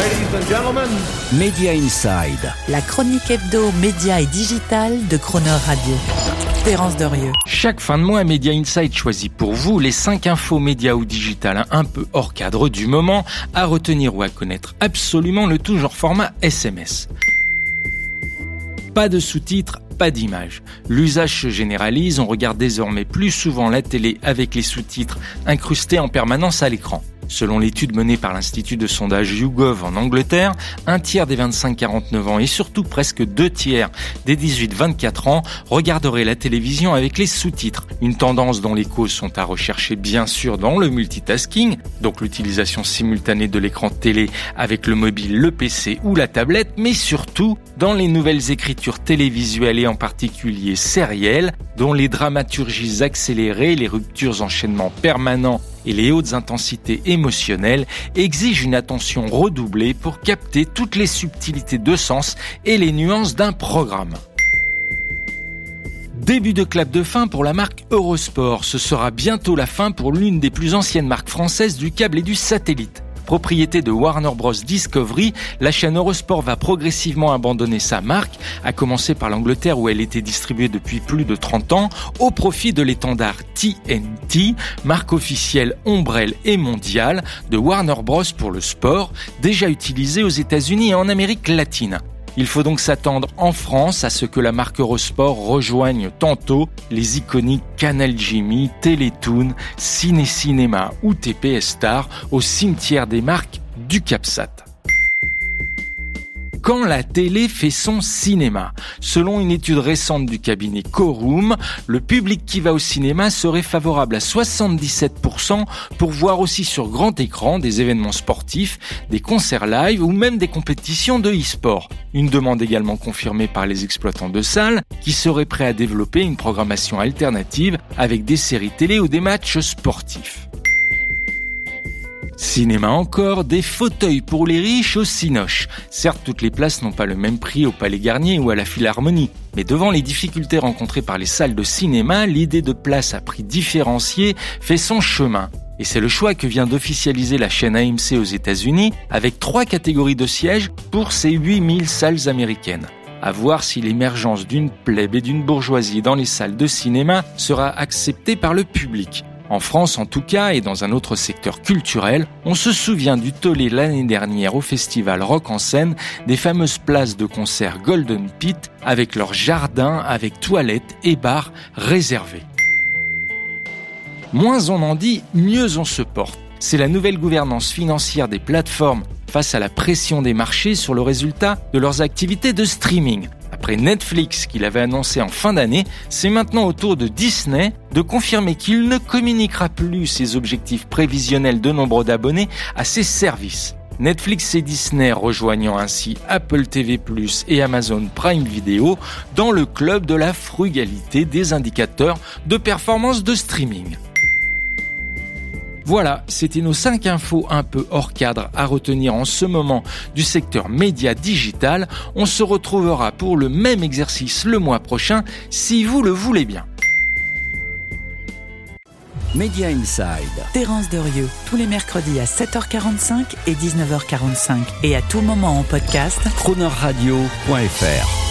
Ladies and gentlemen. Media Inside. La chronique hebdo, média et digital de Croner Radio. Terence Derieux. Chaque fin de mois, Media Inside choisit pour vous les 5 infos médias ou digital un peu hors cadre du moment à retenir ou à connaître absolument le tout genre format SMS. Pas de sous-titres, pas d'image. L'usage se généralise, on regarde désormais plus souvent la télé avec les sous-titres incrustés en permanence à l'écran. Selon l'étude menée par l'Institut de sondage YouGov en Angleterre, un tiers des 25-49 ans et surtout presque deux tiers des 18-24 ans regarderaient la télévision avec les sous-titres. Une tendance dont les causes sont à rechercher bien sûr dans le multitasking, donc l'utilisation simultanée de l'écran télé avec le mobile, le PC ou la tablette, mais surtout dans les nouvelles écritures télévisuelles et en particulier sérielles, dont les dramaturgies accélérées, les ruptures enchaînements permanents et les hautes intensités émotionnelles exigent une attention redoublée pour capter toutes les subtilités de sens et les nuances d'un programme. Début de clap de fin pour la marque Eurosport. Ce sera bientôt la fin pour l'une des plus anciennes marques françaises du câble et du satellite. Propriété de Warner Bros Discovery, la chaîne Eurosport va progressivement abandonner sa marque, à commencer par l'Angleterre où elle était distribuée depuis plus de 30 ans, au profit de l'étendard TNT, marque officielle ombrelle et mondiale de Warner Bros pour le sport, déjà utilisée aux États-Unis et en Amérique latine. Il faut donc s'attendre en France à ce que la marque Eurosport rejoigne tantôt les iconiques Canal Jimmy, Télétoon, Ciné Cinéma ou TPS Star au cimetière des marques du CapSat quand la télé fait son cinéma. Selon une étude récente du cabinet Corum, le public qui va au cinéma serait favorable à 77% pour voir aussi sur grand écran des événements sportifs, des concerts live ou même des compétitions de e-sport. Une demande également confirmée par les exploitants de salles qui seraient prêts à développer une programmation alternative avec des séries télé ou des matchs sportifs. Cinéma encore, des fauteuils pour les riches au Cinoche. Certes, toutes les places n'ont pas le même prix au Palais Garnier ou à la Philharmonie, mais devant les difficultés rencontrées par les salles de cinéma, l'idée de place à prix différencié fait son chemin. Et c'est le choix que vient d'officialiser la chaîne AMC aux États-Unis avec trois catégories de sièges pour ses 8000 salles américaines. À voir si l'émergence d'une plèbe et d'une bourgeoisie dans les salles de cinéma sera acceptée par le public. En France en tout cas et dans un autre secteur culturel, on se souvient du tollé l'année dernière au festival Rock en scène des fameuses places de concert Golden Pit avec leurs jardins avec toilettes et bars réservés. Moins on en dit, mieux on se porte. C'est la nouvelle gouvernance financière des plateformes face à la pression des marchés sur le résultat de leurs activités de streaming. Netflix qu'il avait annoncé en fin d'année, c'est maintenant au tour de Disney de confirmer qu'il ne communiquera plus ses objectifs prévisionnels de nombre d'abonnés à ses services. Netflix et Disney rejoignant ainsi Apple TV et Amazon Prime Video dans le club de la frugalité des indicateurs de performance de streaming. Voilà, c'était nos 5 infos un peu hors cadre à retenir en ce moment du secteur média digital. On se retrouvera pour le même exercice le mois prochain si vous le voulez bien. Media Inside. Terence Derieux, tous les mercredis à 7h45 et 19h45 et à tout moment en podcast. Cronerradio.fr